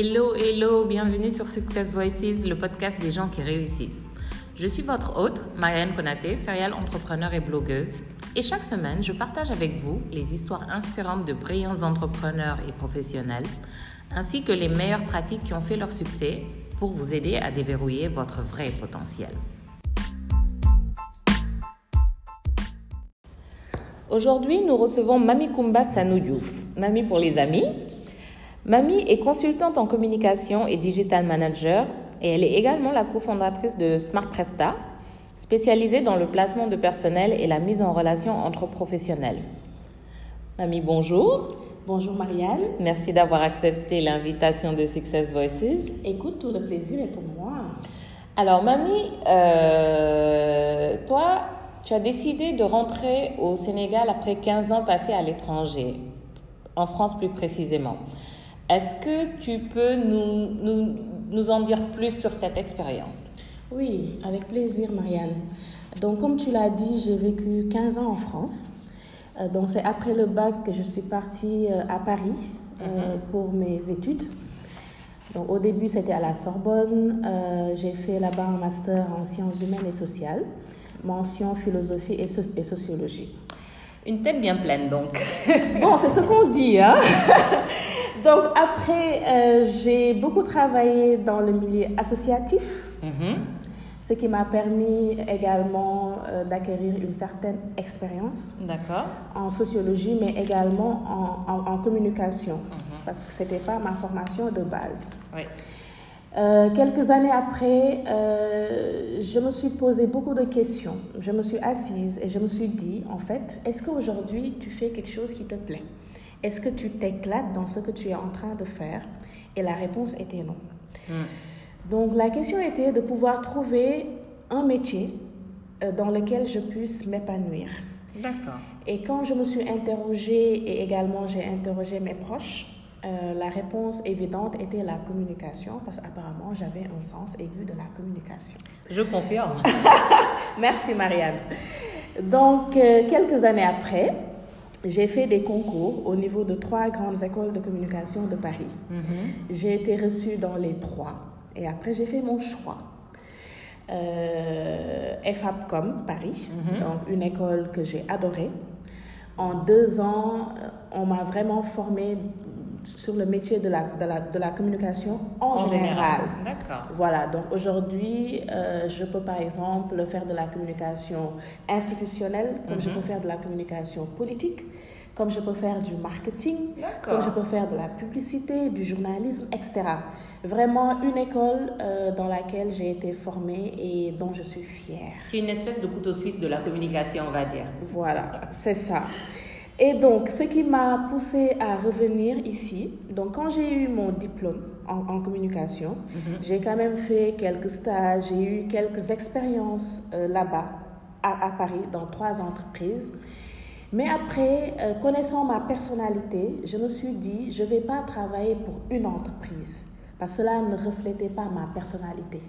Hello, hello, bienvenue sur Success Voices, le podcast des gens qui réussissent. Je suis votre hôte, Marianne Konaté, serial entrepreneur et blogueuse. Et chaque semaine, je partage avec vous les histoires inspirantes de brillants entrepreneurs et professionnels, ainsi que les meilleures pratiques qui ont fait leur succès pour vous aider à déverrouiller votre vrai potentiel. Aujourd'hui, nous recevons Mami Kumba Sanoudiouf, Mami pour les amis. Mami est consultante en communication et digital manager et elle est également la cofondatrice de Smart Presta, spécialisée dans le placement de personnel et la mise en relation entre professionnels. Mami, bonjour. Bonjour Marianne. Merci d'avoir accepté l'invitation de Success Voices. Écoute, tout le plaisir est pour moi. Alors, Mami, euh, toi, tu as décidé de rentrer au Sénégal après 15 ans passés à l'étranger, en France plus précisément. Est-ce que tu peux nous, nous, nous, en dire plus sur cette expérience? Oui, avec plaisir, Marianne. Donc, comme tu l'as dit, j'ai vécu 15 ans en France. Euh, donc, c'est après le bac que je suis partie euh, à Paris euh, mhm. pour mes études. Donc, au début, c'était à la Sorbonne. j'ai fait là-bas un master en sciences humaines et sociales mention philosophie et, sociologie. Une tête bien pleine, donc. bon, c'est ce qu'on dit. Hein? donc, après, euh, j'ai beaucoup travaillé dans le milieu associatif, mm-hmm. ce qui m'a permis également euh, d'acquérir une certaine expérience en sociologie, mais également en, en, communication, mm-hmm. parce que ce n'était pas ma formation de base. Oui. Euh, quelques années après, euh, je me suis posé beaucoup de questions. Je me suis assise et je me suis dit, en fait, est-ce qu'aujourd'hui tu fais quelque chose qui te plaît? Est-ce que tu t'éclates dans ce que tu es en train de faire? Et la réponse était non. Hmm. Donc la question était de pouvoir trouver un métier euh, dans lequel je puisse m'épanouir. D'accord. Et quand je me suis interrogée et également j'ai interrogé mes proches, euh, la réponse évidente était la communication, parce qu'apparemment, j'avais un sens aigu de la communication. Je confirme. Merci, Marianne. Donc, euh, quelques années après, j'ai fait des concours au niveau de trois grandes écoles de communication de Paris. Mm-hmm. J'ai été reçue dans les trois. Et après, j'ai fait mon choix. Euh, FAPCOM Paris, mm-hmm. donc une école que j'ai adorée. En deux ans, on m'a vraiment formée sur le métier de la, de la, de la communication en, général. D'accord. Voilà, donc aujourd'hui, euh, je peux par exemple faire de la communication institutionnelle, comme je mhm. peux faire de la communication politique, comme je peux faire du marketing, comme je peux faire de la publicité, du journalisme, etc. Vraiment une école euh, dans laquelle j'ai été formée et dont je suis fière. C'est une espèce de couteau suisse de la communication, on va dire. Voilà, c'est ça. Et donc, ce qui m'a poussé à revenir ici, donc quand j'ai eu mon diplôme en, communication, mhm. j'ai quand même fait quelques stages, j'ai eu quelques expériences euh, là-bas, à, Paris, dans trois entreprises. Mais après, euh, connaissant ma personnalité, je me suis dit, je ne vais pas travailler pour une entreprise, parce que cela ne reflétait pas ma personnalité.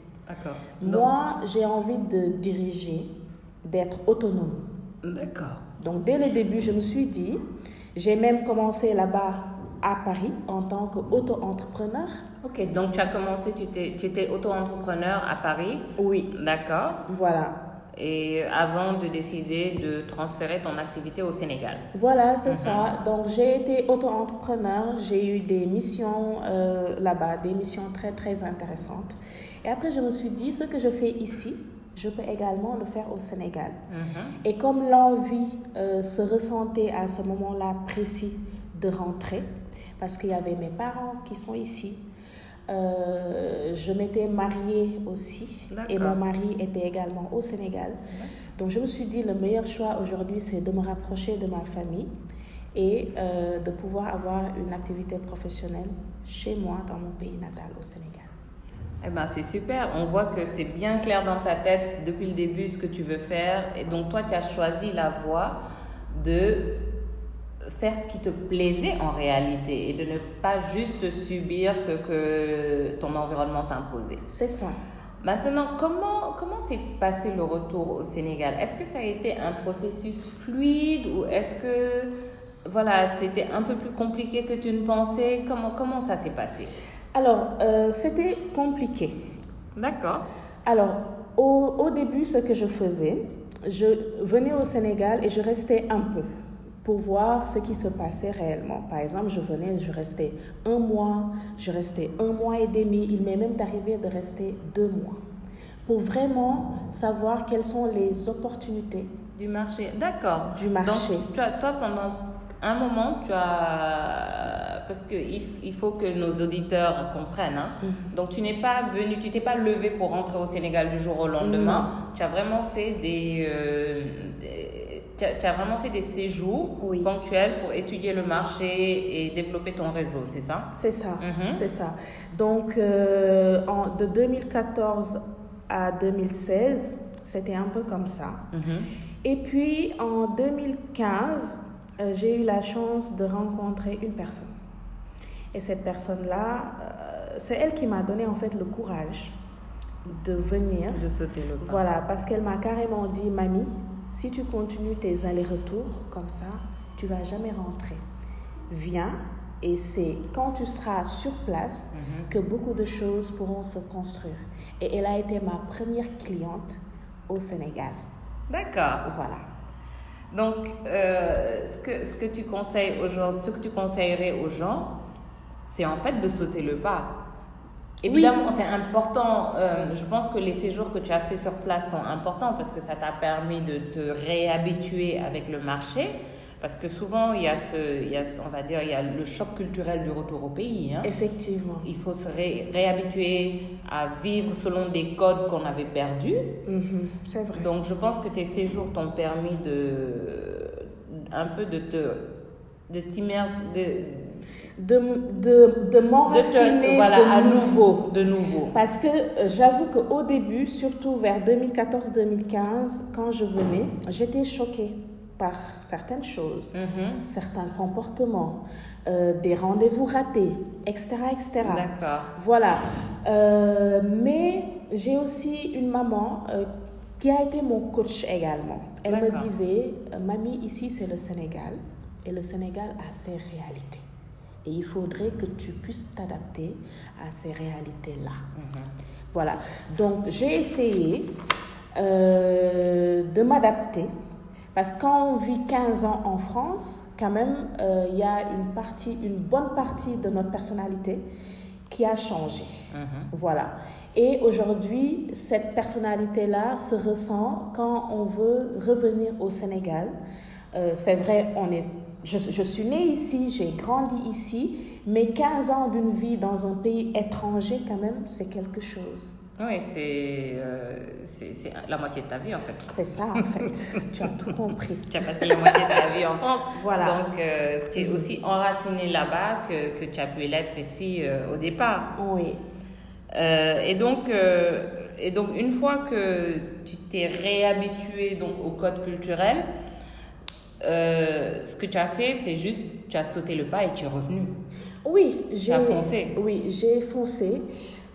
Moi, j'ai envie de diriger, d'être autonome. D'accord. Donc dès le début, je me suis dit, j'ai même commencé là-bas à Paris en tant qu'auto-entrepreneur. Ok, donc tu as commencé, tu étais, tu étais auto-entrepreneur à Paris? Oui. D'accord. Voilà. Et avant de décider de transférer ton activité au Sénégal? Voilà, c'est mhm. ça. Donc j'ai été auto-entrepreneur, j'ai eu des missions euh, là-bas, des missions très très intéressantes. Et après, je me suis dit, ce que je fais ici, je peux également le faire au Sénégal. Mhm. Et comme l'envie euh, se ressentait à ce moment-là précis de rentrer, parce qu'il y avait mes parents qui sont ici, euh, je m'étais mariée aussi et mon mari était également au Sénégal. Donc je me suis dit, le meilleur choix aujourd'hui, c'est de me rapprocher de ma famille et euh, de pouvoir avoir une activité professionnelle chez moi, dans mon pays natal, au Sénégal. Eh ben, c'est super. On voit que c'est bien clair dans ta tête depuis le début ce que tu veux faire. Et donc, toi, tu as choisi la voie de faire ce qui te plaisait en réalité et de ne pas juste subir ce que ton environnement t'imposait. C'est ça. Maintenant, comment comment s'est passé le retour au Sénégal? Est-ce que ça a été un processus fluide ou est-ce que voilà, c'était un peu plus compliqué que tu ne pensais? Comment comment ça s'est passé? Alors, euh, c'était compliqué. D'accord. Alors, au, au, début, ce que je faisais, je venais au Sénégal et je restais un peu pour voir ce qui se passait réellement. Par exemple, je venais, je restais un mois, je restais un mois et demi. Il m'est même arrivé de rester deux mois pour vraiment savoir quelles sont les opportunités. Du marché, d'accord. Du marché. Donc, toi, toi, pendant un moment, tu as. Parce qu'il il faut que nos auditeurs comprennent. Hein? Mhm. Donc, tu n'es pas venu, tu t'es pas levé pour rentrer au Sénégal du jour au lendemain. Non. Tu as vraiment fait des. euh, des- tu, as, tu as vraiment fait des séjours Oui. ponctuels pour étudier le marché et développer ton réseau, c'est ça? C'est ça, Mhm. c'est ça. Donc, euh, en, de 2014 à 2016, c'était un peu comme ça. Et puis, en 2015, euh, j'ai eu la chance de rencontrer une personne. Et cette personne-là, euh, c'est elle qui m'a donné en fait le courage de venir. De sauter le pas. Voilà, parce qu'elle m'a carrément dit, mamie, si tu continues tes allers-retours comme ça, tu vas jamais rentrer. Viens, et c'est quand tu seras sur place Mhm. que beaucoup de choses pourront se construire. Et elle a été ma première cliente au Sénégal. D'accord. Voilà. Donc, euh, ce, que, ce que tu conseilles aujourd'hui, ce que tu conseillerais aux gens, c'est en fait de sauter le pas. Évidemment, c'est important. euh, je pense que les séjours que tu as fait sur place sont importants parce que ça t'a permis de te réhabituer avec le marché. Parce que souvent, il y a ce, il y a, on va dire, il y a le choc culturel du retour au pays. hein. Effectivement. Il faut se ré- réhabituer à vivre selon des codes qu'on avait perdus. Mhm, c'est vrai. Donc, je pense que tes séjours t'ont permis de un peu de te de de, de, de, m'enraciner te voilà de à nouveau. de nouveau. Parce que euh, j'avoue qu'au début, surtout vers 2014-2015, quand je venais, j'étais choquée par certaines choses, Mhm. certains comportements, euh, des rendez-vous ratés, etc. etc. D'accord. Voilà. Euh, mais j'ai aussi une maman euh, qui a été mon coach également. Elle me disait, Mamie, ici c'est le Sénégal et le Sénégal a ses réalités. Et il faudrait que tu puisses t'adapter à ces réalités-là. Mhm. Voilà. Donc j'ai essayé euh, de m'adapter. Parce que quand on vit 15 ans en France, quand même, euh, il y a une partie, une bonne partie de notre personnalité qui a changé. Mhm. Voilà. Et aujourd'hui, cette personnalité-là se ressent quand on veut revenir au Sénégal. Euh, c'est vrai, on est, je, je suis née ici, j'ai grandi ici, mais 15 ans d'une vie dans un pays étranger, quand même, c'est quelque chose. Oui, c'est euh, la moitié de ta vie en fait. C'est ça, en fait. tu as tout compris. Tu as passé la moitié de ta vie en France. Voilà. Donc, euh, tu es aussi enraciné là-bas que, que tu as pu l'être ici euh, au départ. Oui. Euh, et, donc, et donc, une fois que tu t'es réhabitué donc, au code culturel, euh, ce que tu as fait, c'est juste, tu as sauté le pas et tu es revenu. Oui, j'ai foncé. Oui, j'ai foncé.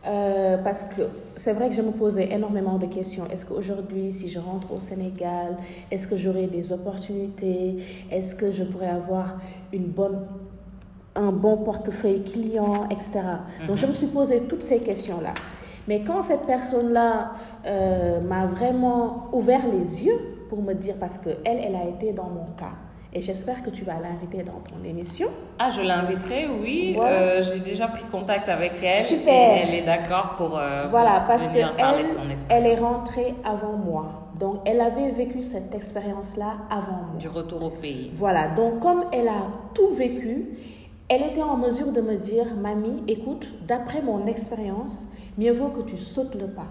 euh, parce que c'est vrai que je me posais énormément de questions. Est-ce qu'aujourd'hui, si je rentre au Sénégal, est-ce que j'aurai des opportunités? Est-ce que je pourrais avoir une bonne, un bon portefeuille client, etc. Donc, je me suis posé toutes ces questions-là. Mais quand cette personne-là euh, m'a vraiment ouvert les yeux pour me dire, parce qu'elle, elle a été dans mon cas, et j'espère que tu vas l'inviter dans ton émission. Ah, je l'inviterai, oui. Voilà. Euh, J'ai déjà pris contact avec elle. Super. Et elle est d'accord pour euh, Voilà, parce venir parler de son qu'elle elle est rentrée avant moi. Donc, elle avait vécu cette expérience-là avant moi. Du retour au pays. Voilà, donc comme elle a tout vécu, elle était en mesure de me dire, Mamie, écoute, d'après mon expérience, mieux vaut que tu sautes le pas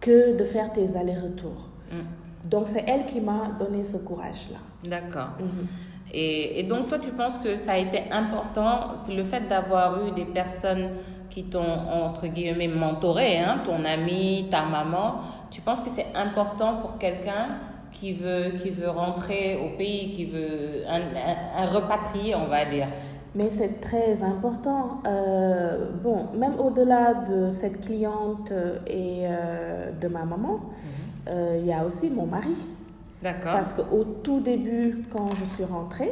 que de faire tes allers-retours. Mm. Donc, c'est elle qui m'a donné ce courage-là. D'accord. Mhm. Et, et donc, toi, tu penses que ça a été important, le fait d'avoir eu des personnes qui t'ont, entre guillemets, mentoré, hein, ton ami, ta maman, tu penses que c'est important pour quelqu'un qui veut, qui veut rentrer au pays, qui veut un, un, un repatrié, on va dire Mais c'est très important. Euh, bon, même au-delà de cette cliente et euh, de ma maman, euh, il y a aussi mon mari. D'accord. Parce qu'au tout début, quand je suis rentrée,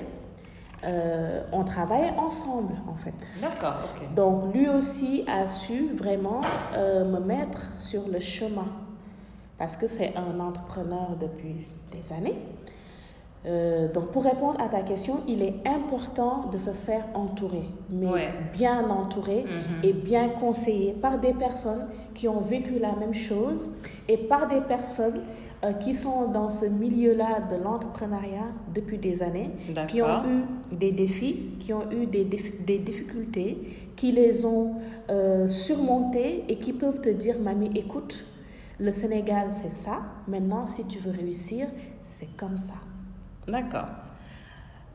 euh, on travaille ensemble en fait. D'accord, ok. Donc lui aussi a su vraiment euh, me mettre sur le chemin parce que c'est un entrepreneur depuis des années. Euh, donc pour répondre à ta question, il est important de se faire entourer, mais Ouais. bien entouré Mhm. et bien conseillé par des personnes qui ont vécu la même chose et par des personnes euh, qui sont dans ce milieu-là de l'entrepreneuriat depuis des années, qui ont eu des défis, qui ont eu des difficultés, qui les ont euh, surmontés et qui peuvent te dire, mamie, écoute, le Sénégal, c'est ça. Maintenant, si tu veux réussir, c'est comme ça. D'accord.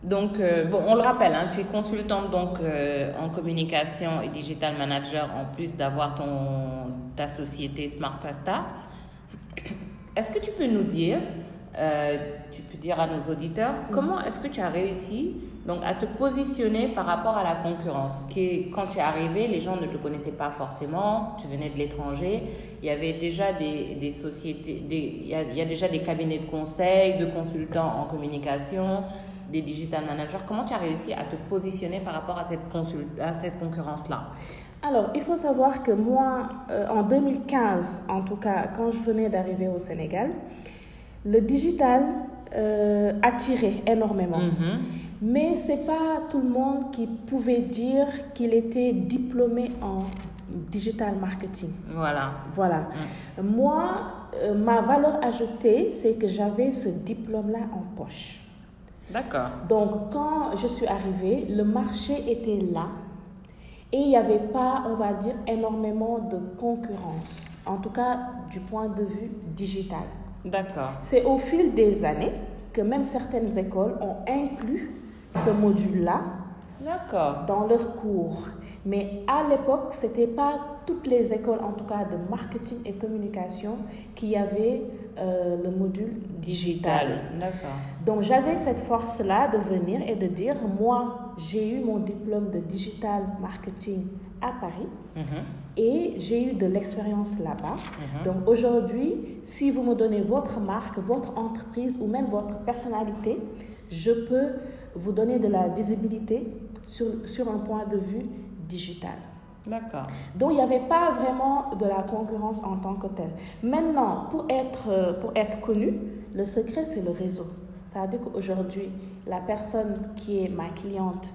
Donc, euh, bon, on le rappelle, hein, tu es consultante donc, euh, en communication et digital manager en plus d'avoir ton, ta société Smart Pasta. Est-ce que tu peux nous dire, euh, tu peux dire à nos auditeurs, comment est-ce que tu as réussi donc, à te positionner par rapport à la concurrence qui est, Quand tu es arrivé, les gens ne te connaissaient pas forcément, tu venais de l'étranger, il y avait déjà des, des sociétés, des, il, y a, il y a déjà des cabinets de conseil, de consultants en communication, des digital managers. Comment tu as réussi à te positionner par rapport à cette, consul- à cette concurrence-là? Alors, il faut savoir que moi, euh, en 2015, en tout cas, quand je venais d'arriver au Sénégal, le digital euh, attirait énormément. Mhm. Mais c'est pas tout le monde qui pouvait dire qu'il était diplômé en digital marketing. Voilà. Voilà. Moi, euh, ma valeur ajoutée, c'est que j'avais ce diplôme-là en poche. D'accord. Donc, quand je suis arrivée, le marché était là et il n'y avait pas, on va dire, énormément de concurrence, en tout cas du point de vue digital. D'accord. C'est au fil des années que même certaines écoles ont inclus ce module-là dans leurs cours. Mais à l'époque, ce n'était pas toutes les écoles, en tout cas de marketing et communication, qui avaient euh, le module digital. Donc j'avais cette force-là de venir et de dire, moi, j'ai eu mon diplôme de digital marketing à Paris Mhm. et j'ai eu de l'expérience là-bas. Mhm. Donc aujourd'hui, si vous me donnez votre marque, votre entreprise ou même votre personnalité, je peux vous donner de la visibilité sur, sur un point de vue digital. D'accord. Donc il n'y avait pas vraiment de la concurrence en tant que telle. Maintenant, pour être, euh, pour être connu, le secret, c'est le réseau. Ça veut dire qu'aujourd'hui, la personne qui est ma cliente,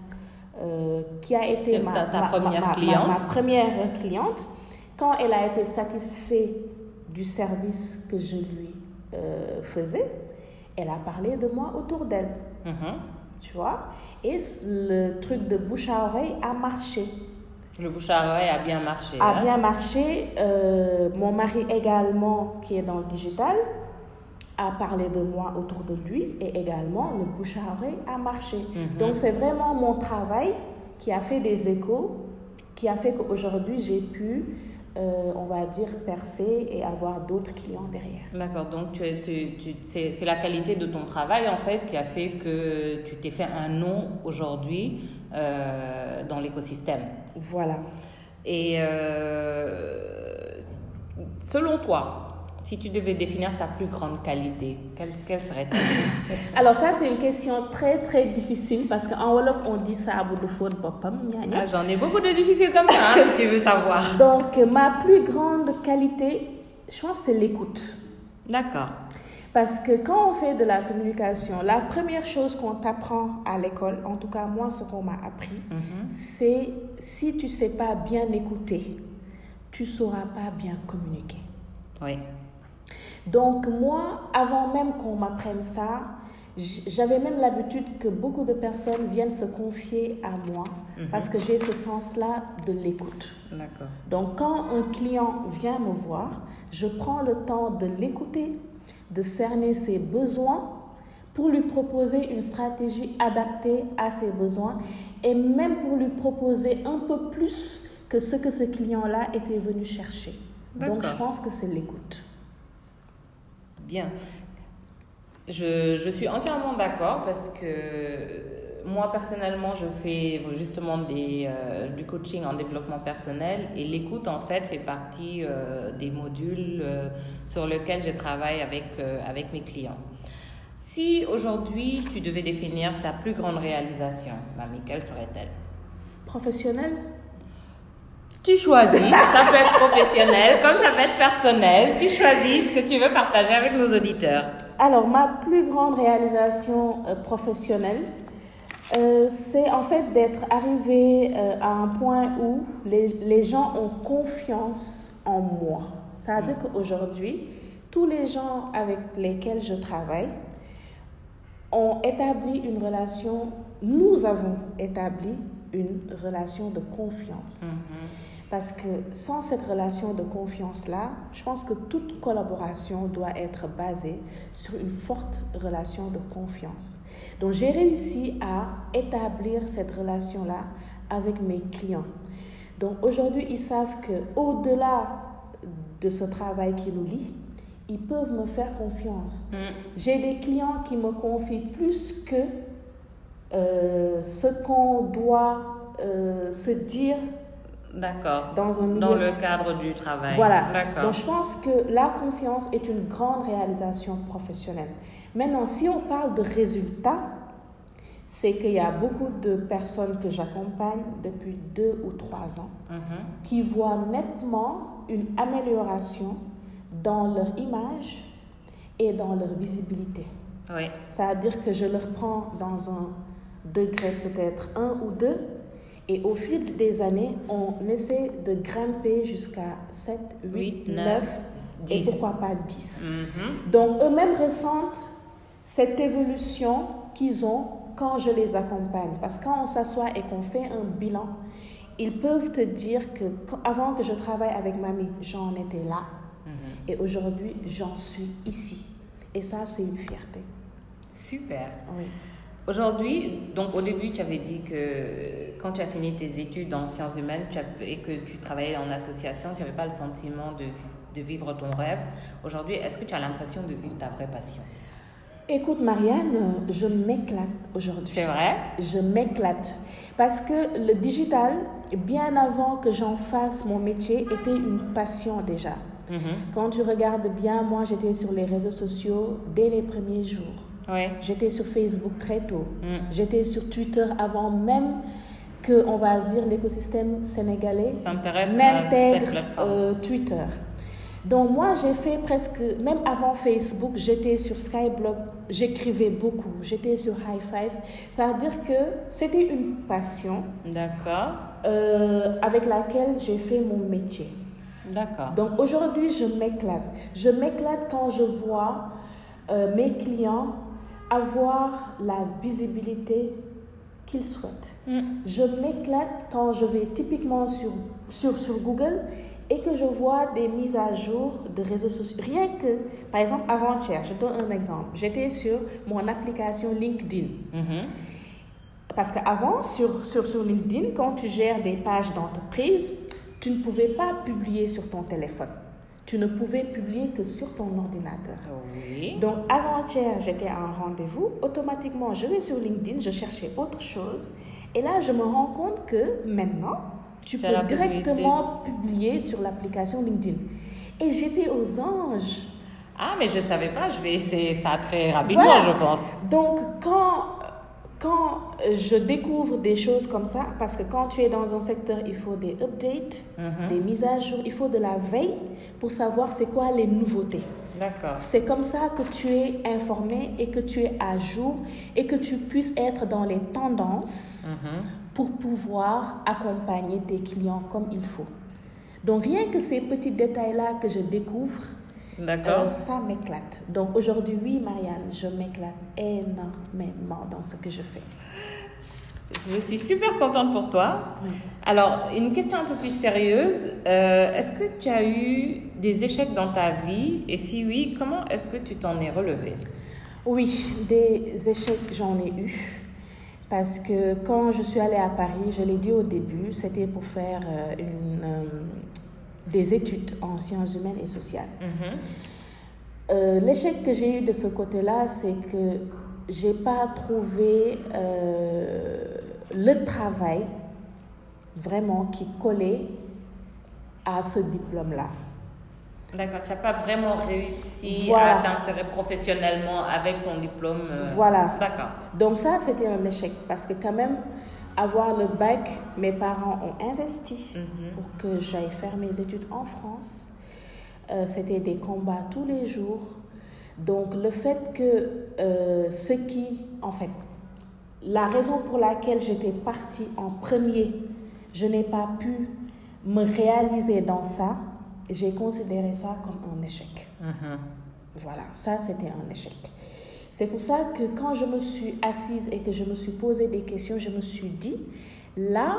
euh, qui a été ma, ta ma- première ma- ma- cliente? ma première cliente, quand elle a été satisfaite du service que je lui euh, faisais, elle a parlé de moi autour d'elle, Mhm. tu vois? Et le truc de bouche à oreille a marché. Le bouche à oreille a bien marché. a hein? bien marché. Euh, mon mari également, qui est dans le digital, a parlé de moi autour de lui et également le bouche à oreille a marché. Mhm. Donc c'est vraiment mon travail qui a fait des échos, qui a fait qu'aujourd'hui j'ai pu, euh, on va dire, percer et avoir d'autres clients derrière. D'accord, donc tu, tu, tu, c'est, c'est la qualité de ton travail en fait qui a fait que tu t'es fait un nom aujourd'hui euh, dans l'écosystème. Voilà. Et euh, selon toi, si tu devais définir ta plus grande qualité, quelle, quelle serait-elle Alors ça c'est une question très très difficile parce qu'en Wolof on dit ça à bout de faute. Ah, J'en ai beaucoup de difficiles comme ça, hein, si tu veux savoir. Donc ma plus grande qualité, je pense c'est l'écoute. D'accord. Parce que quand on fait de la communication, la première chose qu'on t'apprend à l'école, en tout cas moi ce qu'on m'a appris, Mhm. c'est si tu sais pas bien écouter, tu sauras pas bien communiquer. Oui. Donc moi, avant même qu'on m'apprenne ça, j'avais même l'habitude que beaucoup de personnes viennent se confier à moi parce que j'ai ce sens-là de l'écoute. Donc quand un client vient me voir, je prends le temps de l'écouter, de cerner ses besoins pour lui proposer une stratégie adaptée à ses besoins et même pour lui proposer un peu plus que ce que ce client-là était venu chercher. Donc je pense que c'est l'écoute. Bien. Je, je suis entièrement d'accord parce que moi personnellement je fais justement des, euh, du coaching en développement personnel et l'écoute en fait fait partie euh, des modules euh, sur lesquels je travaille avec, avec mes clients. Si aujourd'hui tu devais définir ta plus grande réalisation, mamie, quelle serait-elle? Professionnelle? Tu choisis, ça peut être professionnel comme ça peut être personnel. Tu choisis ce que tu veux partager avec nos auditeurs. Alors, ma plus grande réalisation euh, professionnelle, euh, c'est en fait d'être arrivé euh, à un point où les, les, gens ont confiance en moi. Ça veut dire qu'aujourd'hui, tous les gens avec lesquels je travaille ont établi une relation, nous avons établi une relation de confiance. Mm-hmm. Parce que sans cette relation de confiance-là, je pense que toute collaboration doit être basée sur une forte relation de confiance. Donc j'ai réussi à établir cette relation-là avec mes clients. Donc aujourd'hui, ils savent que au-delà de ce travail qui nous lie, ils peuvent me faire confiance. Mm. J'ai des clients qui me confient plus que euh, ce qu'on doit euh, se dire D'accord. Dans, un dans le cadre du travail. Voilà. Donc je pense que la confiance est une grande réalisation professionnelle. Maintenant, si on parle de résultats, c'est qu'il y a beaucoup de personnes que j'accompagne depuis deux ou trois ans mm-hmm. qui voient nettement une amélioration dans leur image et dans leur visibilité. Oui. Ça veut dire que je leur prends dans un degré peut-être un ou deux, et au fil des années, on essaie de grimper jusqu'à 7, 8, 9, et pourquoi pas 10. Mm-hmm. Donc eux-mêmes ressentent cette évolution qu'ils ont quand je les accompagne. Parce que quand on s'assoit et qu'on fait un bilan, ils peuvent te dire que avant que je travaille avec mamie, j'en étais là. Et aujourd'hui, j'en suis ici. Et ça, c'est une fierté. Super. Oui. Aujourd'hui, donc au début, tu avais dit que quand tu as fini tes études en sciences humaines et que tu travaillais en association, tu n'avais pas le sentiment de, de vivre ton rêve. Aujourd'hui, est-ce que tu as l'impression de vivre ta vraie passion? Écoute, Marianne, je m'éclate aujourd'hui. C'est vrai? Je m'éclate. Parce que le digital, bien avant que j'en fasse mon métier, était une passion déjà. Mhm. Quand tu regardes bien, moi j'étais sur les réseaux sociaux dès les premiers jours. J'étais sur Facebook très tôt. Mhm. J'étais sur Twitter avant même que, on va dire, l'écosystème sénégalais n'intègre euh, Twitter. Donc moi, j'ai fait presque, même avant Facebook, j'étais sur Skyblog, j'écrivais beaucoup, j'étais sur High Five. Ça veut dire que c'était une passion. D'accord. Euh, avec laquelle j'ai fait mon métier. D'accord. Donc aujourd'hui, je m'éclate. Je m'éclate quand je vois euh, mes clients avoir la visibilité qu'ils souhaitent. Mm. Je m'éclate quand je vais typiquement sur, sur, sur Google et que je vois des mises à jour de réseaux sociaux. Rien que, par exemple, avant-hier, je donne un exemple. J'étais sur mon application LinkedIn. Mm-hmm. Parce qu'avant, sur, sur, sur LinkedIn, quand tu gères des pages d'entreprise, tu ne pouvais pas publier sur ton téléphone. Tu ne pouvais publier que sur ton ordinateur. Donc, avant-hier, j'étais à un rendez-vous. Automatiquement, je vais sur LinkedIn, je cherchais autre chose. Et là, je me rends compte que maintenant, tu peux directement publier sur l'application LinkedIn. Et j'étais aux anges. Ah, mais je ne savais pas. Je vais essayer ça très rapidement, je pense. Donc, quand quand je découvre des choses comme ça, parce que quand tu es dans un secteur, il faut des updates, mhm. des mises à jour, il faut de la veille pour savoir c'est quoi les nouveautés. D'accord. C'est comme ça que tu es informé et que tu es à jour et que tu puisses être dans les tendances mhm. pour pouvoir accompagner tes clients comme il faut. Donc rien que ces petits détails-là que je découvre, D'accord. Euh, ça m'éclate. Donc aujourd'hui, oui, Marianne, je m'éclate énormément dans ce que je fais. Je suis super contente pour toi. Alors, une question un peu plus sérieuse. Euh, est-ce que tu as eu des échecs dans ta vie? Et si oui, comment est-ce que tu t'en es relevé? Oui, des échecs, j'en ai eu. Parce que quand je suis allée à Paris, je l'ai dit au début, c'était pour faire euh, une, des études en sciences humaines et sociales. Mhm. Euh, l'échec que j'ai eu de ce côté-là, c'est que j'ai pas trouvé euh, le travail vraiment qui collait à ce diplôme-là. D'accord, tu n'as pas vraiment réussi à t'insérer professionnellement avec ton diplôme. Euh, voilà. D'accord. Donc ça, c'était un échec parce que quand même, avoir le bac, mes parents ont investi mhm. pour que j'aille faire mes études en France. Euh, c'était des combats tous les jours. Donc le fait que euh, ce qui, en fait, la raison pour laquelle j'étais partie en premier, je n'ai pas pu me réaliser dans ça, j'ai considéré ça comme un échec. Mhm. Voilà, ça c'était un échec. C'est pour ça que quand je me suis assise et que je me suis posé des questions, je me suis dit, là,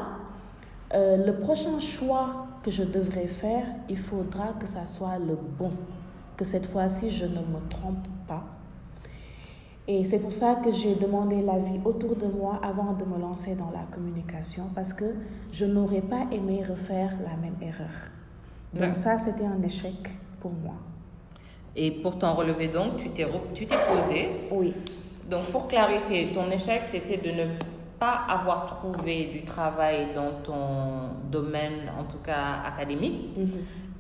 euh, le prochain choix que je devrais faire, il faudra que ça soit le bon, que cette fois-ci, je ne me trompe pas. Et c'est pour ça que j'ai demandé l'avis autour de moi avant de me lancer dans la communication, parce que je n'aurais pas aimé refaire la même erreur. Donc ça, c'était un échec pour moi. Et pour t'en relever donc, tu t'es, tu t'es posé. Oui. Donc pour clarifier, ton échec, c'était de ne pas avoir trouvé du travail dans ton domaine, en tout cas académique. Mhm.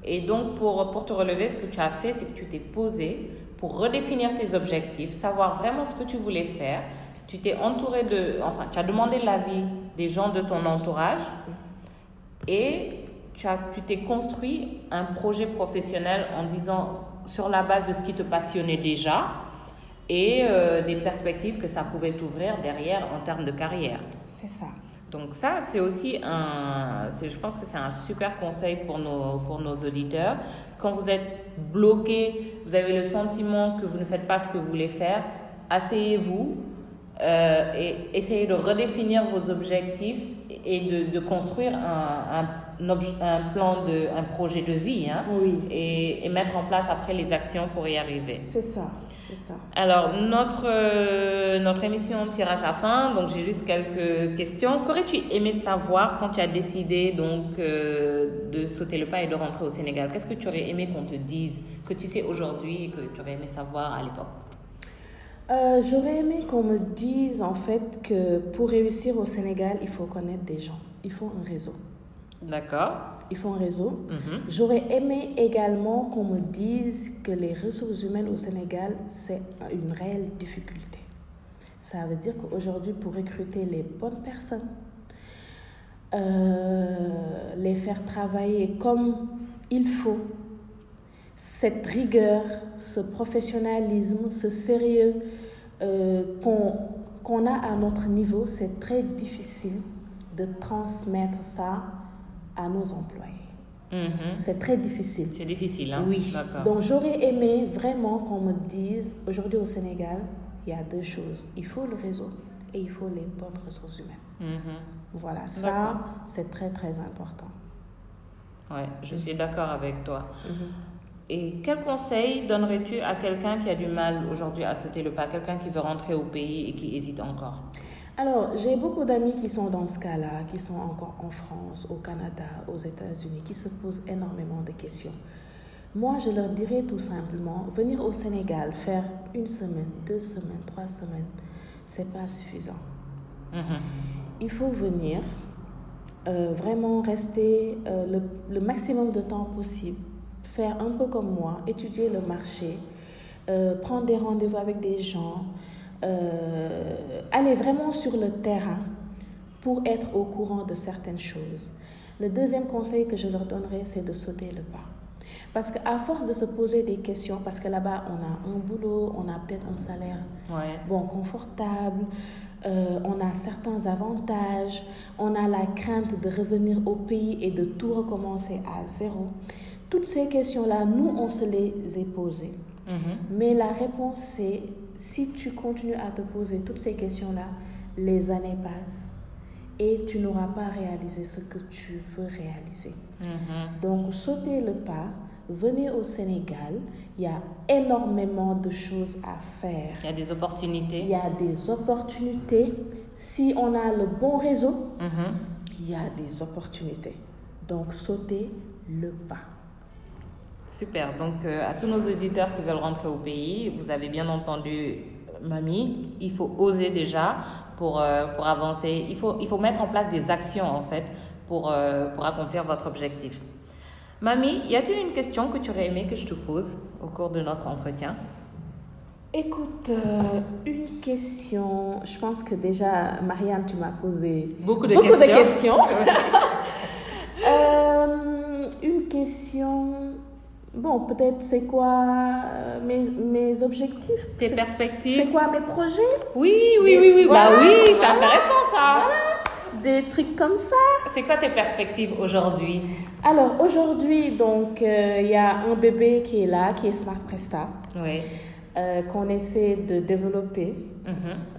Et donc pour, pour te relever, ce que tu as fait, c'est que tu t'es posé pour redéfinir tes objectifs, savoir vraiment ce que tu voulais faire. Tu t'es entouré de, enfin, tu as demandé l'avis des gens de ton entourage et tu, as, tu t'es construit un projet professionnel en disant sur la base de ce qui te passionnait déjà et euh, des perspectives que ça pouvait t'ouvrir derrière en termes de carrière. C'est ça. Donc ça, c'est aussi un, je pense que c'est un super conseil pour nos, pour nos auditeurs. Quand vous êtes bloqué, vous avez le sentiment que vous ne faites pas ce que vous voulez faire, asseyez-vous euh, et essayez de redéfinir vos objectifs et de, de construire un, un un plan, de, un projet de vie hein, et, et, mettre en place après les actions pour y arriver. C'est ça, c'est ça. Alors, notre, euh, notre émission tire à sa fin, donc j'ai juste quelques questions. Qu'aurais-tu aimé savoir quand tu as décidé donc, euh, de sauter le pas et de rentrer au Sénégal? Qu'est-ce que tu aurais aimé qu'on te dise, que tu sais aujourd'hui et que tu aurais aimé savoir à l'époque? Euh, J'aurais aimé qu'on me dise en fait que pour réussir au Sénégal, il faut connaître des gens, il faut un réseau. D'accord. Il faut un réseau. Mhm. J'aurais aimé également qu'on me dise que les ressources humaines au Sénégal, c'est une réelle difficulté. Ça veut dire qu'aujourd'hui, pour recruter les bonnes personnes, euh, les faire travailler comme il faut, cette rigueur, ce professionnalisme, ce sérieux euh, qu'on a à notre niveau, c'est très difficile de transmettre ça à nos employés. Mhm. C'est très difficile. C'est difficile, hein? Oui. Donc j'aurais aimé vraiment qu'on me dise, aujourd'hui au Sénégal, il y a deux choses. Il faut le réseau et il faut les bonnes ressources humaines. Mhm. Voilà, ça, c'est très, très important. Oui, je suis d'accord avec toi. Mhm. Et quel conseil donnerais-tu à quelqu'un qui a du mal aujourd'hui à sauter le pas, quelqu'un qui veut rentrer au pays et qui hésite encore? Alors, j'ai beaucoup d'amis qui sont dans ce cas-là, qui sont encore en France, au Canada, aux États-Unis, qui se posent énormément de questions. Moi, je leur dirais tout simplement, venir au Sénégal, faire une semaine, deux semaines, trois semaines, c'est pas suffisant. Mm-hmm. Il faut venir, euh, vraiment rester euh, le, le, maximum de temps possible, faire un peu comme moi, étudier le marché, euh, prendre des rendez-vous avec des gens, euh, aller vraiment sur le terrain pour être au courant de certaines choses. Le deuxième conseil que je leur donnerais, c'est de sauter le pas. Parce qu'à force de se poser des questions, parce que là-bas, on a un boulot, on a peut-être un salaire bon, confortable, euh, on a certains avantages, on a la crainte de revenir au pays et de tout recommencer à zéro. Toutes ces questions-là, nous, on se les est posées. Mhm. Mais la réponse, c'est si tu continues à te poser toutes ces questions-là, les années passent et tu n'auras pas réalisé ce que tu veux réaliser. Mhm. Donc, sautez le pas, venez au Sénégal, il y a énormément de choses à faire. Il y a des opportunités. Il y a des opportunités. Si on a le bon réseau, mhm. il y a des opportunités. Donc, sautez le pas. Super. Donc, euh, à tous nos auditeurs qui veulent rentrer au pays, vous avez bien entendu, mamie, il faut oser déjà pour, euh, pour avancer. Il faut, il faut mettre en place des actions, en fait, pour, euh, pour accomplir votre objectif. Mamie, y a-t-il une question que tu aurais aimé que je te pose au cours de notre entretien? Écoute, euh, une question. Je pense que déjà, Marianne, tu m'as posé beaucoup de beaucoup questions. De questions. Euh, une question. Bon, peut-être c'est quoi euh, mes, mes objectifs? Tes C'est- perspectives C'est quoi mes projets? Oui, oui, oui, oui. Voilà, bah oui, c'est voilà. intéressant ça. Des trucs comme ça. C'est quoi tes perspectives aujourd'hui? Alors, aujourd'hui, donc, euh, il y a un bébé qui est là, qui est Smart Presta, Oui. Euh, qu'on essaie de développer. Mhm.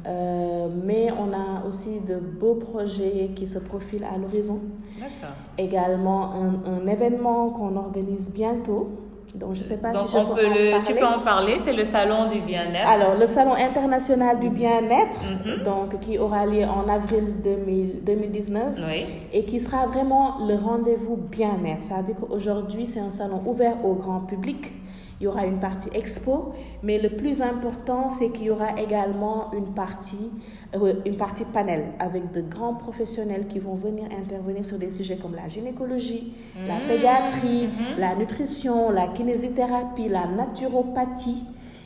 Euh, mais on a aussi de beaux projets qui se profilent à l'horizon. D'accord. Également un, un événement qu'on organise bientôt. Donc je ne sais pas Donc si on peut en le, tu peux en parler, c'est le salon du bien-être. Alors le Salon international du bien-être, Mhm. donc qui aura lieu en avril 2000 2019 Oui. et qui sera vraiment le rendez-vous bien-être. C'est-à-dire qu'aujourd'hui, c'est un salon ouvert au grand public. Il y aura une partie expo, mais le plus important, c'est qu'il y aura également une partie, euh, une partie panel avec de grands professionnels qui vont venir intervenir sur des sujets comme la gynécologie, la pédiatrie, la nutrition, la kinésithérapie, la naturopathie.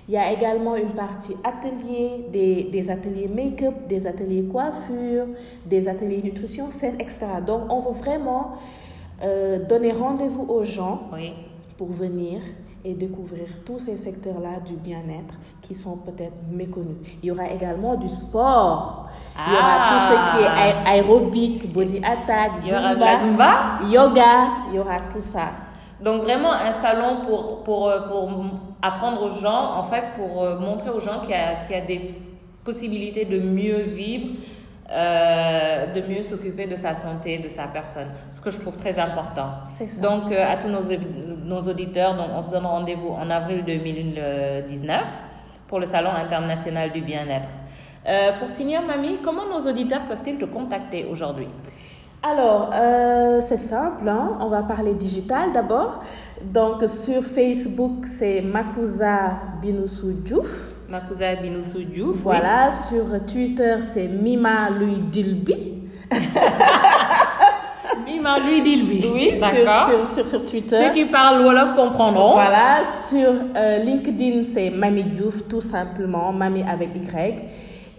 Il y a également une partie atelier, des, des ateliers make-up, des ateliers coiffure, des ateliers nutrition saine, etc. Donc, on veut vraiment euh, donner rendez-vous aux gens Oui. pour venir et découvrir tous ces secteurs-là du bien-être qui sont peut-être méconnus. Il y aura également du sport. Il y aura tout ce qui est aé- aérobique, body attack, Il y aura de la Zumba. yoga, il y aura tout ça. Donc vraiment un salon pour, pour, euh, pour apprendre aux gens, en fait, pour euh, montrer aux gens qu'il y qu'il y a des possibilités de mieux vivre, euh, de mieux s'occuper de sa santé, de sa personne. Ce que je trouve très important. C'est ça. Donc euh, à tous nos, nos auditeurs, donc, on se donne rendez-vous en avril 2019 pour le Salon international du bien-être. Euh, pour finir, Mamie, comment nos auditeurs peuvent-ils te contacter aujourd'hui? Alors, euh, c'est simple, hein. on va parler digital d'abord. Donc, sur Facebook, c'est Makusa Binoussou Diouf. Makusa Binoussou Diouf. Voilà, sur Twitter, c'est Mima Louis Dilby. Mima lui dit lui. Oui, sur, sur, sur, sur Twitter. Ceux qui parlent Wolof comprendront. Voilà, sur euh, LinkedIn, c'est Mami Diouf, tout simplement, Mami avec Y.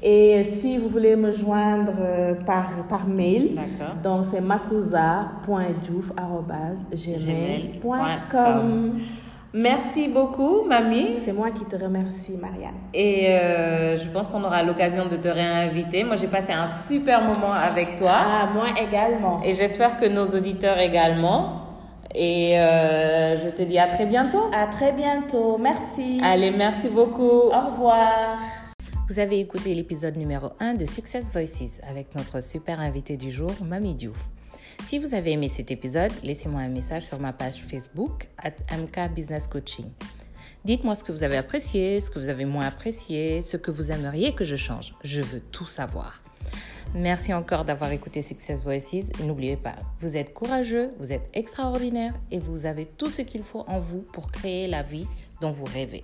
Et si vous voulez me joindre euh, par, par mail, D'accord. donc c'est makuza.diouf.gmail.com. Merci beaucoup, Mamie. C'est moi qui te remercie, Marianne. Et euh, je pense qu'on aura l'occasion de te réinviter. Moi, j'ai passé un super moment avec toi. Ah, moi également. Et j'espère que nos auditeurs également. Et euh, je te dis à très bientôt. À très bientôt. Merci. Allez, merci beaucoup. Au revoir. Vous avez écouté l'épisode numéro 1 de Success Voices avec notre super invité du jour, Mamie Diouf. Si vous avez aimé cet épisode, laissez-moi un message sur ma page Facebook at MK Business Coaching. Dites-moi ce que vous avez apprécié, ce que vous avez moins apprécié, ce que vous aimeriez que je change. Je veux tout savoir. Merci encore d'avoir écouté Success Voices. N'oubliez pas, vous êtes courageux, vous êtes extraordinaire et vous avez tout ce qu'il faut en vous pour créer la vie dont vous rêvez.